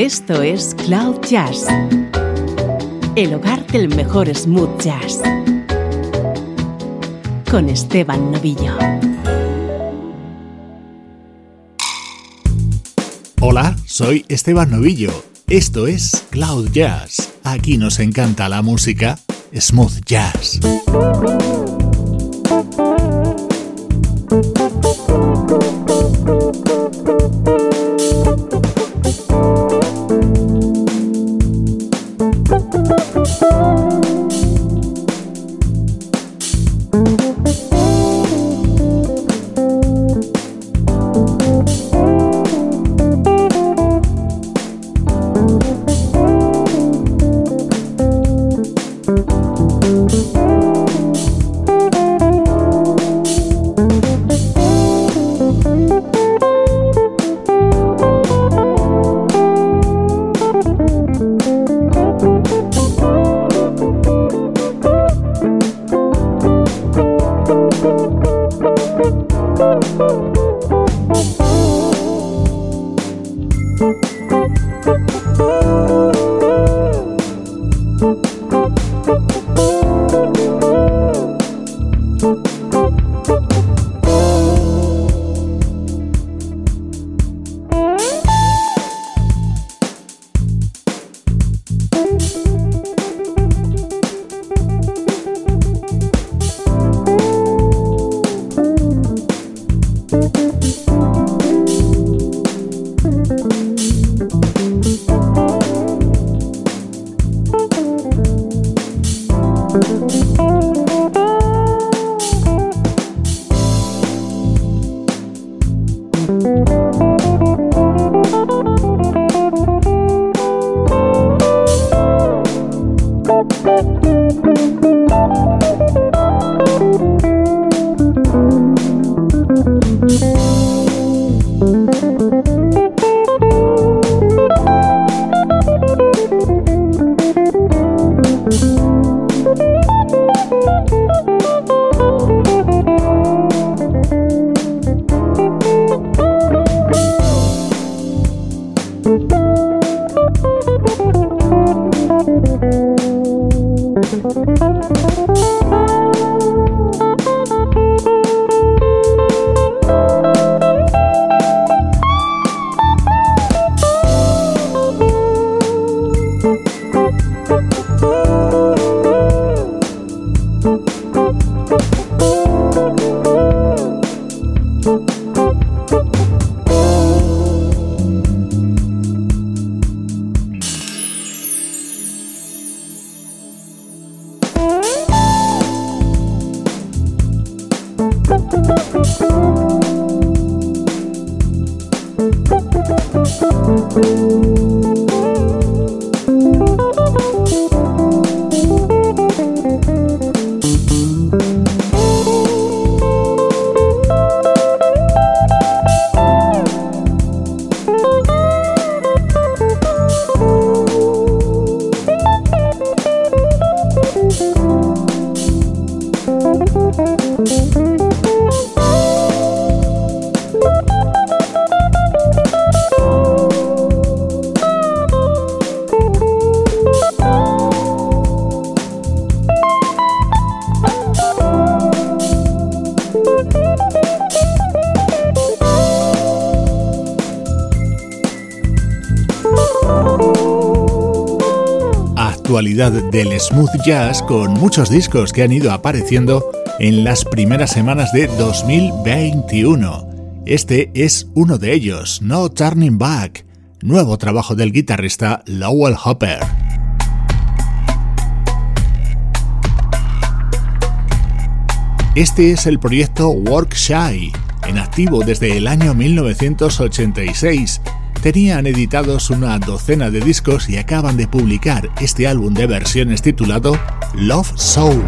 Esto es Cloud Jazz, el hogar del mejor smooth jazz, con Esteban Novillo. Hola, soy Esteban Novillo. Esto es Cloud Jazz. Aquí nos encanta la música smooth jazz. Del smooth jazz con muchos discos que han ido apareciendo en las primeras semanas de 2021. Este es uno de ellos, No Turning Back, nuevo trabajo del guitarrista Lowell Hopper. Este es el proyecto Work Shy, en activo desde el año 1986 tenían editados una docena de discos y acaban de publicar este álbum de versiones titulado Love Soul.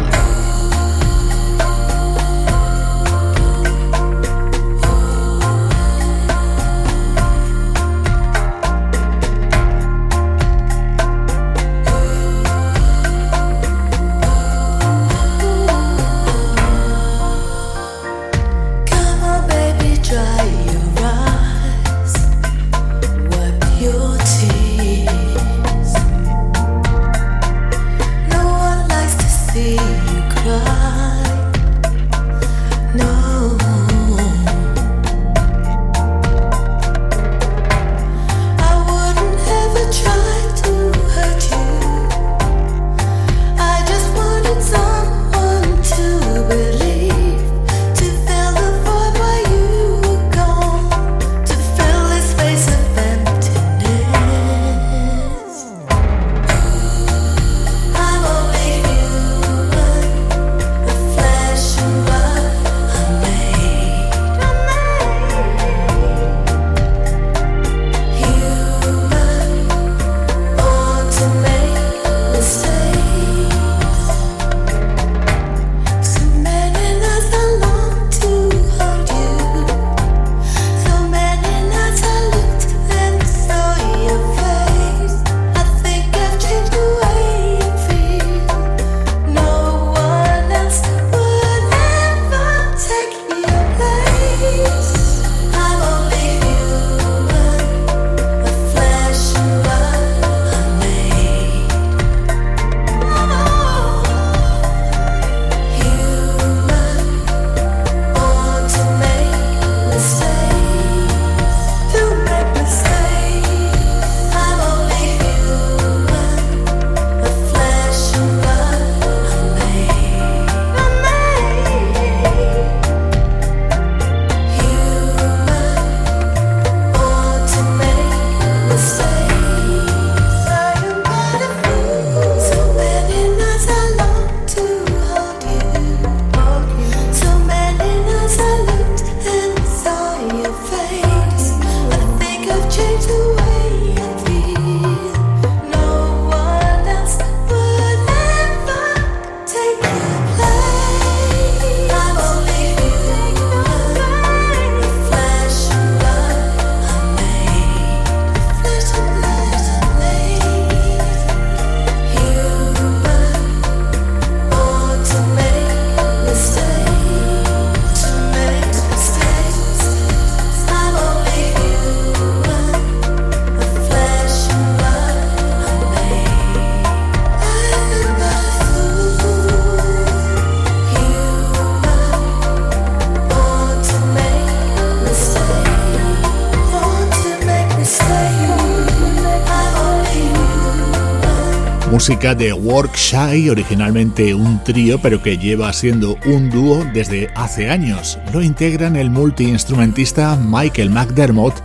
Música de Work Shy, originalmente un trío, pero que lleva siendo un dúo desde hace años. Lo integran el multiinstrumentista Michael McDermott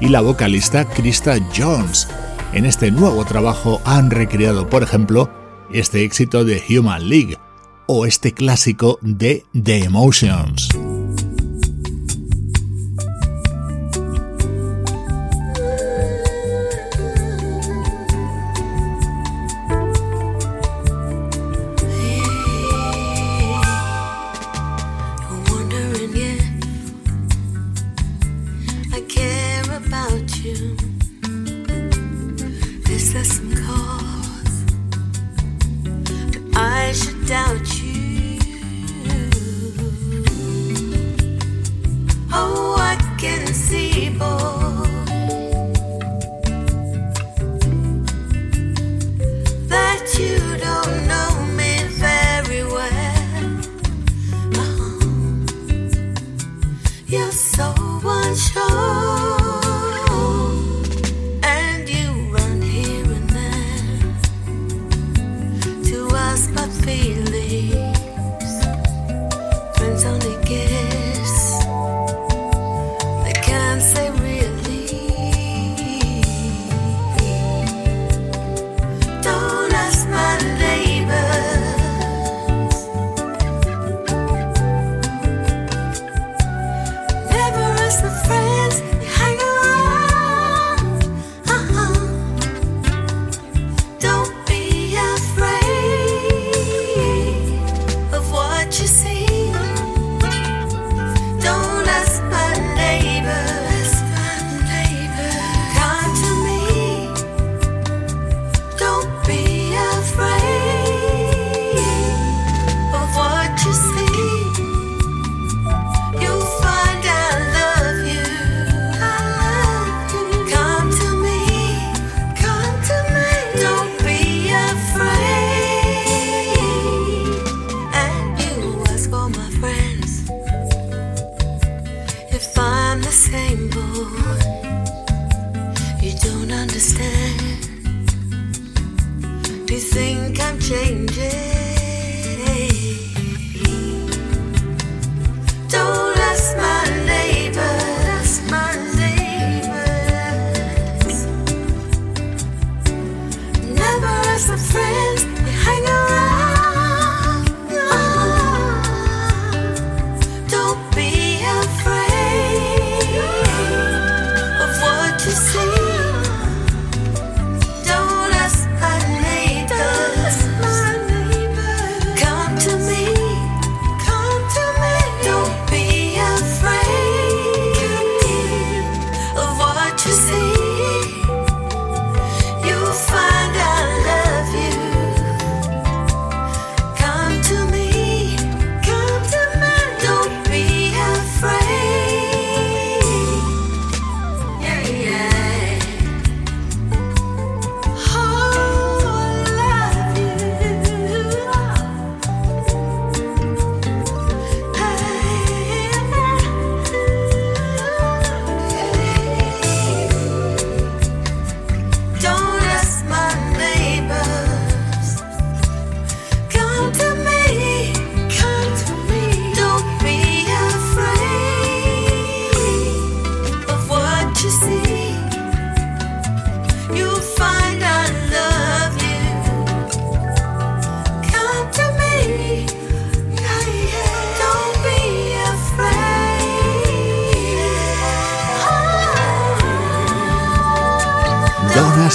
y la vocalista Krista Jones. En este nuevo trabajo han recreado, por ejemplo, este éxito de Human League o este clásico de The Emotions. about you. Is there some cause that I should doubt you? Oh, I can see, boy. changes.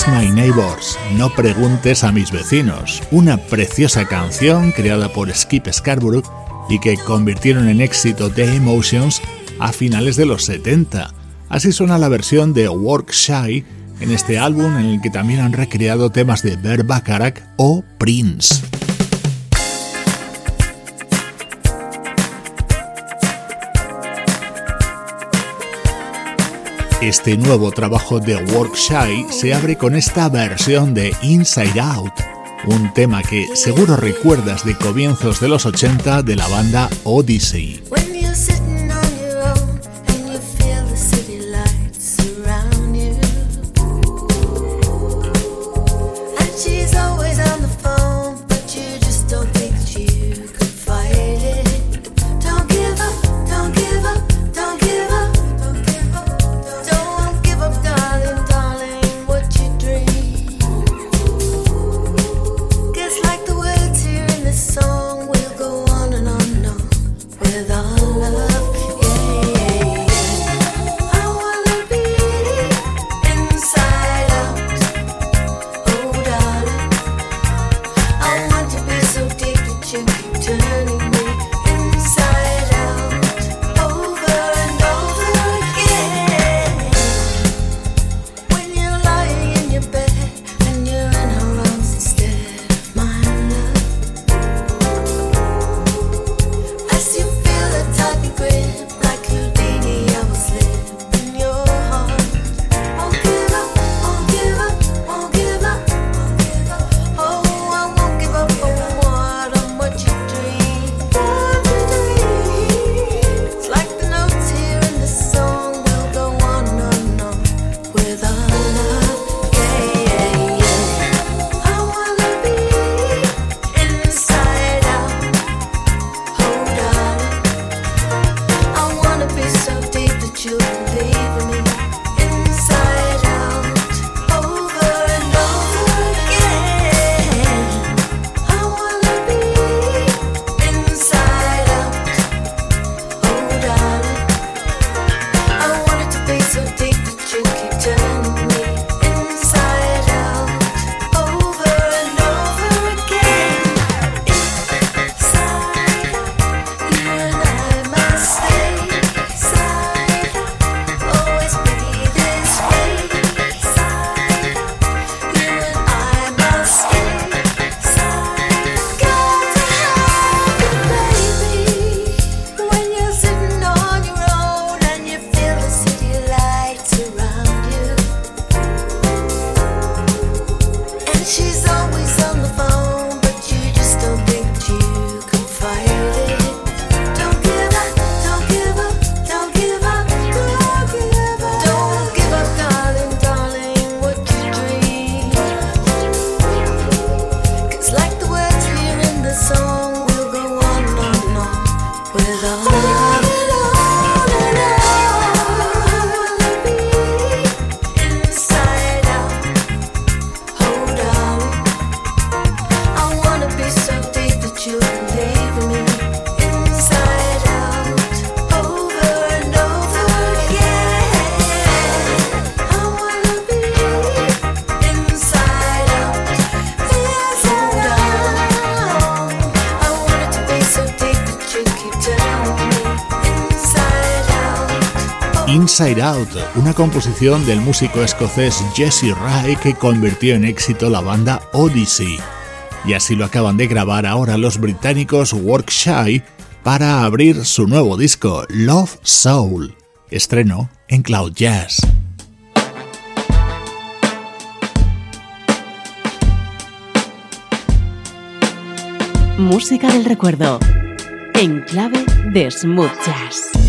My Neighbors, No preguntes a mis vecinos, una preciosa canción creada por Skip Scarborough y que convirtieron en éxito The Emotions a finales de los 70. Así suena la versión de Work Shy en este álbum en el que también han recreado temas de Bert Bacharach o Prince. Este nuevo trabajo de Work Shy se abre con esta versión de Inside Out, un tema que seguro recuerdas de comienzos de los 80 de la banda Odyssey. Inside Out, una composición del músico escocés Jesse Ray que convirtió en éxito la banda Odyssey. Y así lo acaban de grabar ahora los británicos Workshy para abrir su nuevo disco, Love Soul, estreno en Cloud Jazz. Música del recuerdo, en clave de smooth jazz.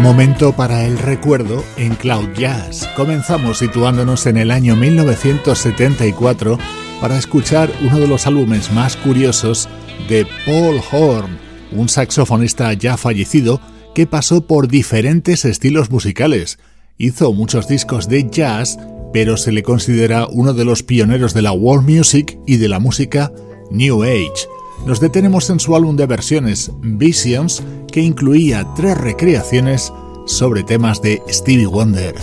Momento para el recuerdo en Cloud Jazz. Comenzamos situándonos en el año 1974 para escuchar uno de los álbumes más curiosos de Paul Horn, un saxofonista ya fallecido que pasó por diferentes estilos musicales. Hizo muchos discos de jazz, pero se le considera uno de los pioneros de la world music y de la música New Age. Nos detenemos en su álbum de versiones Visions, que incluía tres recreaciones sobre temas de Stevie Wonder.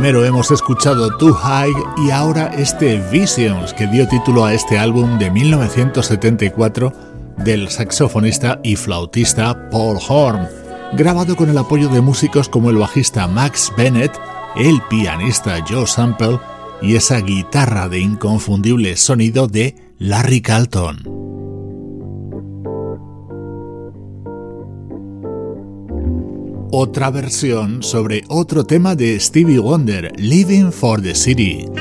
Primero hemos escuchado Too High y ahora este Visions que dio título a este álbum de 1974 del saxofonista y flautista Paul Horn, grabado con el apoyo de músicos como el bajista Max Bennett, el pianista Joe Sample y esa guitarra de inconfundible sonido de Larry Carlton. Otra versión sobre otro tema de Stevie Wonder, Living for the City.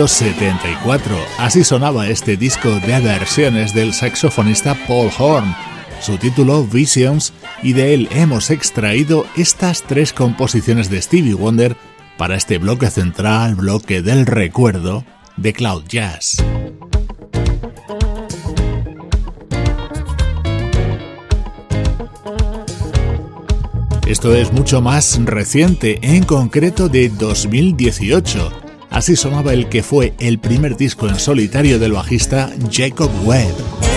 1974. Así sonaba este disco de versiones del saxofonista Paul Horn. Su título Visions y de él hemos extraído estas tres composiciones de Stevie Wonder para este bloque central, bloque del recuerdo de Cloud Jazz. Esto es mucho más reciente, en concreto de 2018 Así sonaba el que fue el primer disco en solitario del bajista Jacob Webb.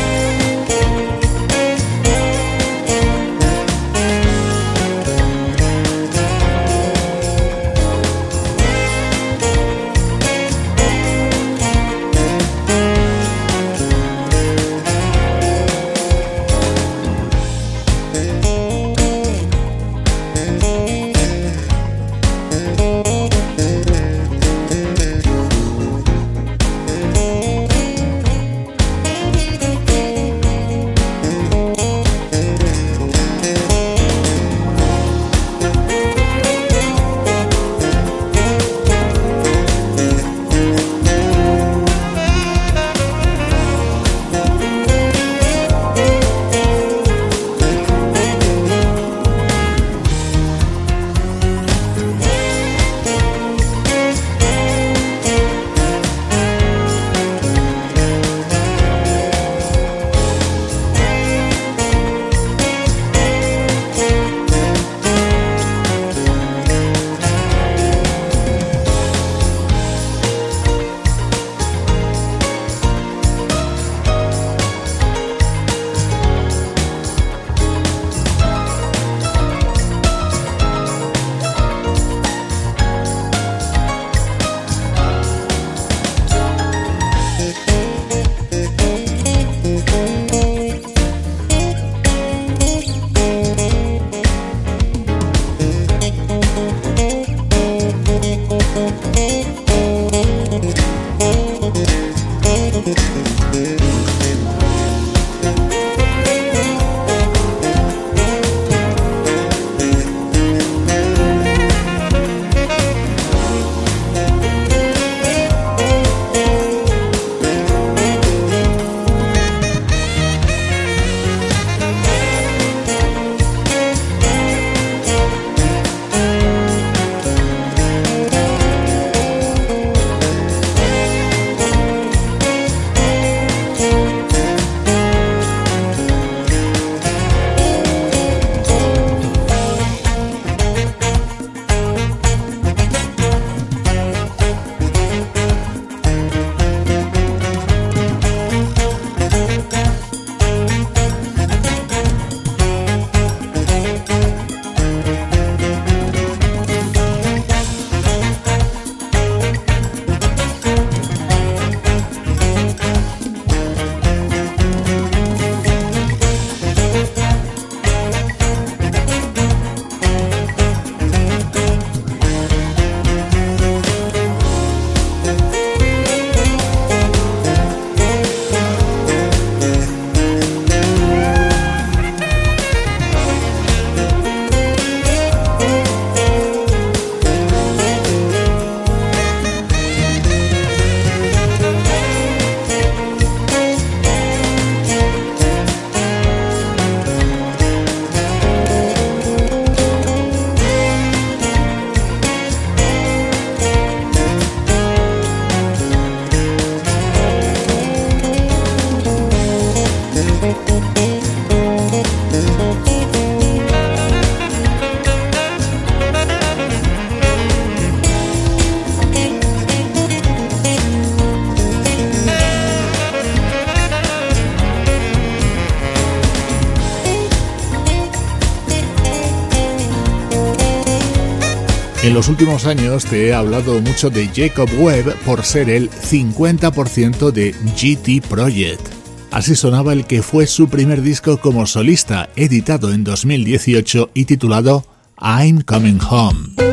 Los últimos años te he hablado mucho de Jacob Webb por ser el 50% de GT Project. Así sonaba el que fue su primer disco como solista, editado en 2018 y titulado I'm Coming Home.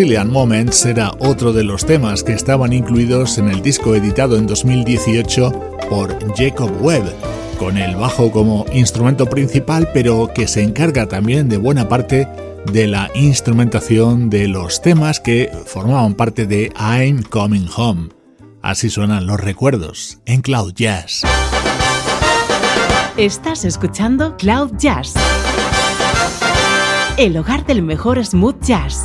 Brazilian Moments era otro de los temas que estaban incluidos en el disco editado en 2018 por Jacob Webb, con el bajo como instrumento principal, pero que se encarga también de buena parte de la instrumentación de los temas que formaban parte de I'm Coming Home. Así suenan los recuerdos en Cloud Jazz. Estás escuchando Cloud Jazz, el hogar del mejor smooth jazz.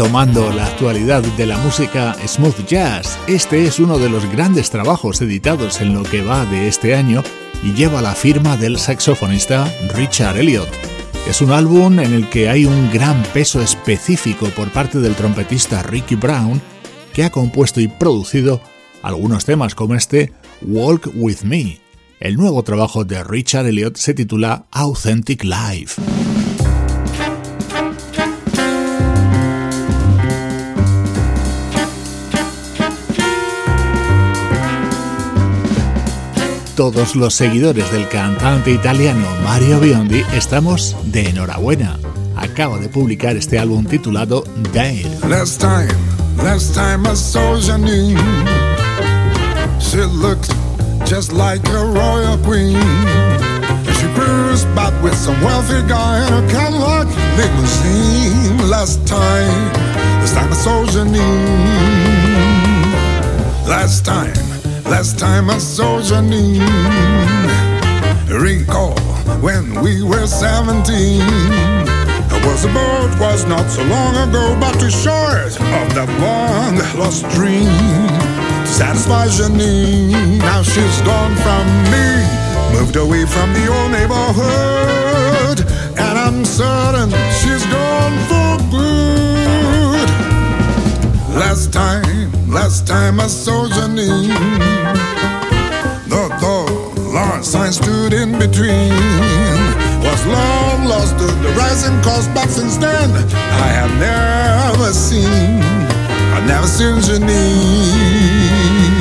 Retomando la actualidad de la música smooth jazz, este es uno de los grandes trabajos editados en lo que va de este año y lleva la firma del saxofonista Richard Elliot. Es un álbum en el que hay un gran peso específico por parte del trompetista Ricky Brown, que ha compuesto y producido algunos temas como este Walk With Me. El nuevo trabajo de Richard Elliot se titula Authentic Life. Todos los seguidores del cantante italiano Mario Biondi estamos de enhorabuena. Acaba de publicar este álbum titulado Dale. Last time, last time I saw Janine, she looked just like a royal queen. She cruised back with some wealthy guy in a Cadillac. Last time, last time I saw Janine. Last time. Last time I saw Janine, recall when we were 17. I was a boat, was not so long ago, but too short of that long lost dream to satisfy Janine. Now she's gone from me, moved away from the old neighborhood, and I'm certain she's gone for good. Last time, last time I saw Janine the door, large sign stood in between. Was long lost to the rising cost, but since then I have never seen, I've never seen Janine.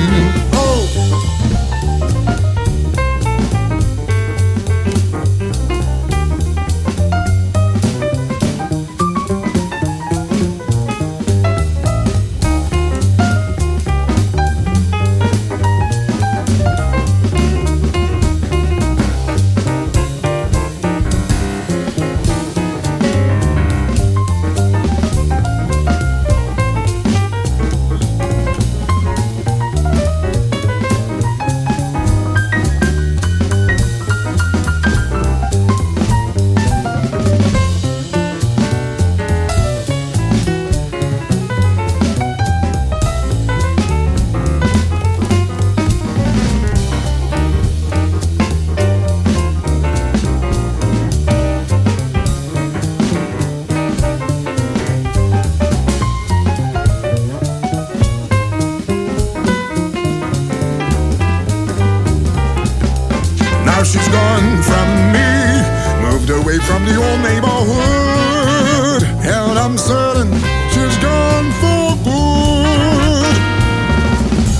away from the old neighborhood. And I'm certain she's gone for good.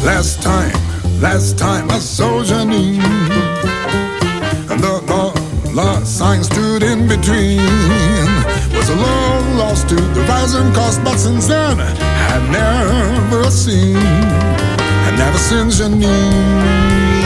Last time, last time I saw Janine. And the dollar sign stood in between. Was a long loss to the rising cost, but since then I've never seen, I never seen Janine.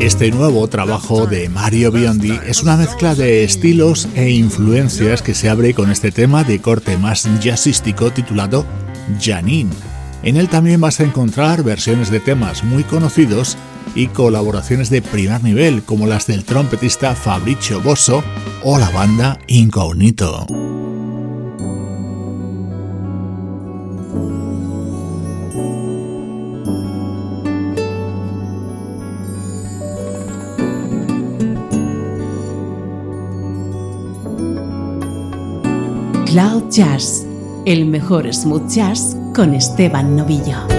Este nuevo trabajo de Mario Biondi es una mezcla de estilos e influencias que se abre con este tema de corte más jazzístico titulado Janine. En él también vas a encontrar versiones de temas muy conocidos y colaboraciones de primer nivel como las del trompetista Fabrizio Bosso o la banda Incognito. Cloud Jazz, el mejor smooth jazz con Esteban Novillo.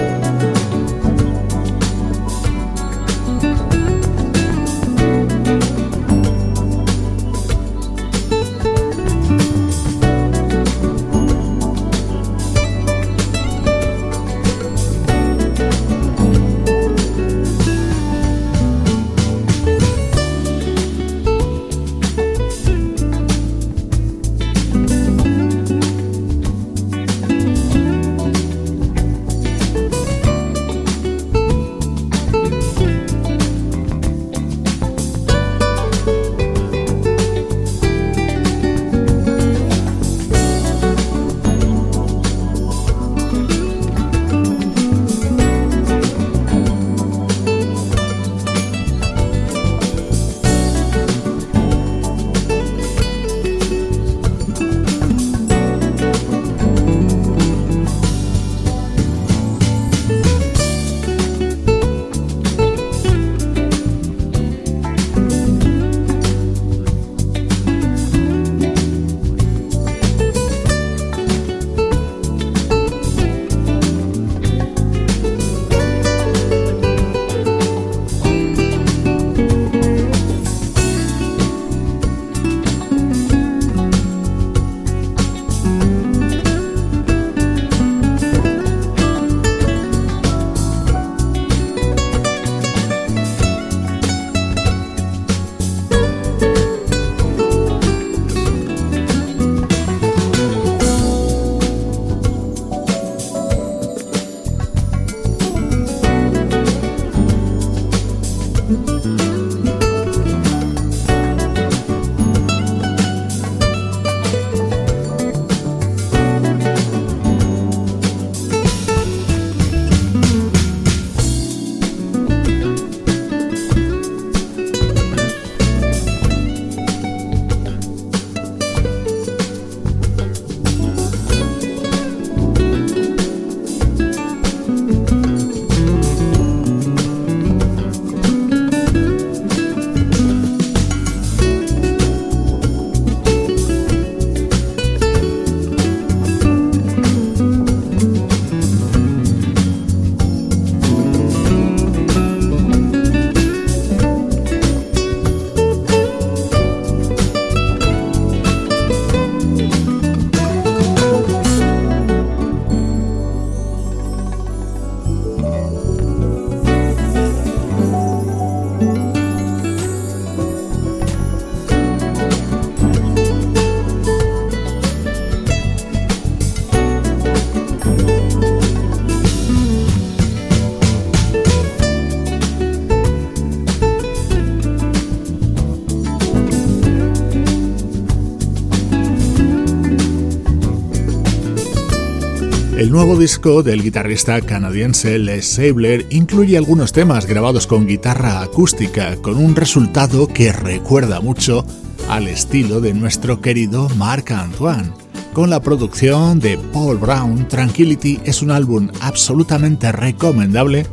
Nuevo disco del guitarrista canadiense Les Sabler incluye algunos temas grabados con guitarra acústica, con un resultado que recuerda mucho al estilo de nuestro querido Marc Antoine. Con la producción de Paul Brown, Tranquility es un álbum absolutamente recomendable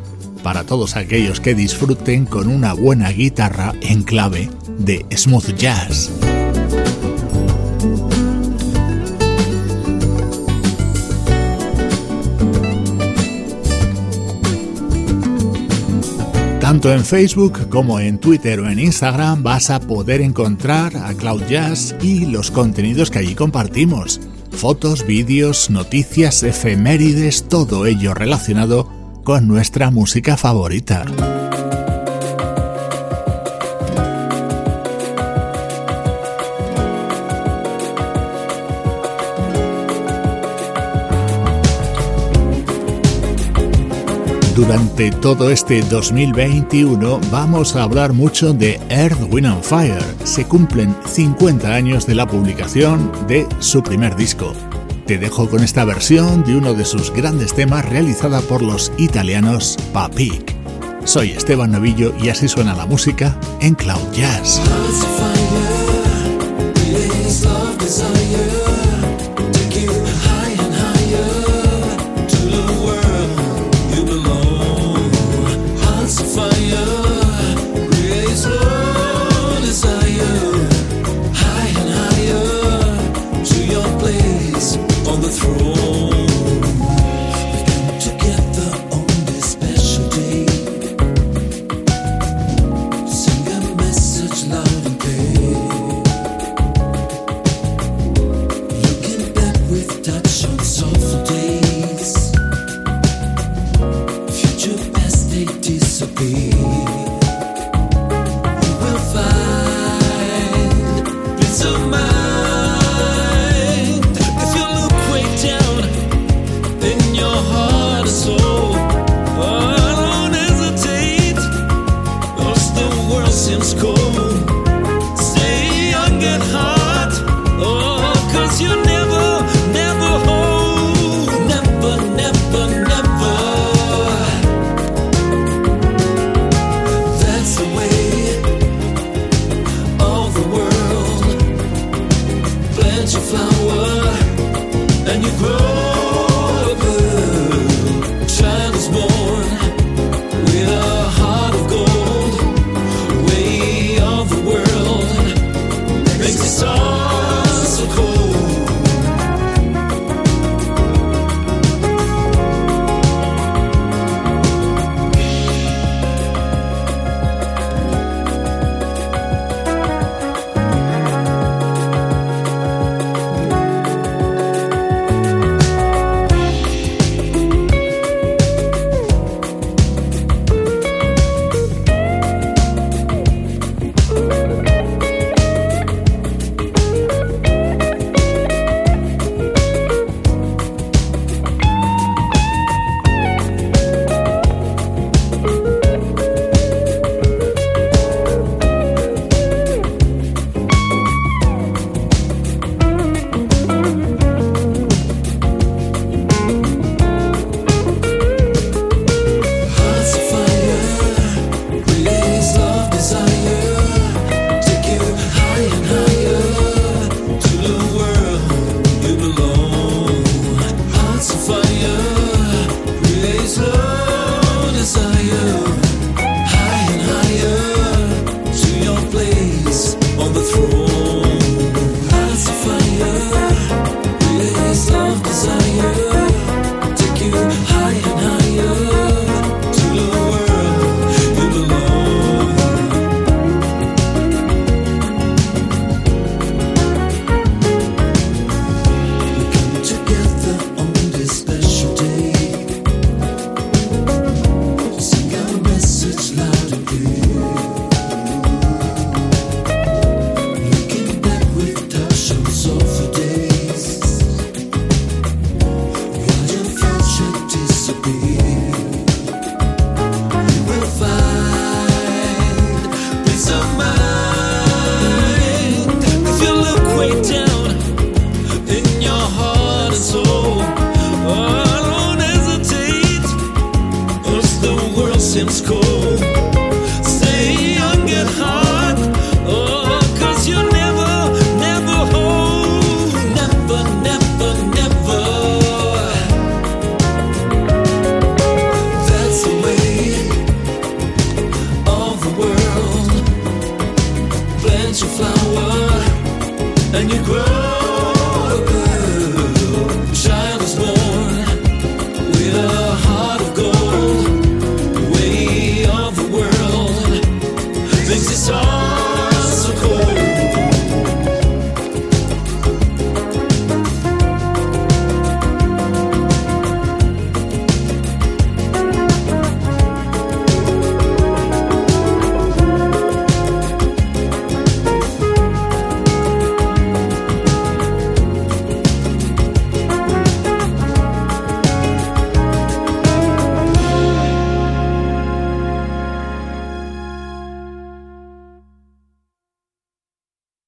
para todos aquellos que disfruten con una buena guitarra en clave de smooth jazz. Tanto en Facebook como en Twitter o en Instagram vas a poder encontrar a Cloud Jazz y los contenidos que allí compartimos. Fotos, vídeos, noticias, efemérides, todo ello relacionado con nuestra música favorita. Durante todo este 2021 vamos a hablar mucho de Earth, Wind and Fire. Se cumplen 50 años de la publicación de su primer disco. Te dejo con esta versión de uno de sus grandes temas realizada por los italianos Papik. Soy Esteban Novillo y así suena la música en Cloud Jazz.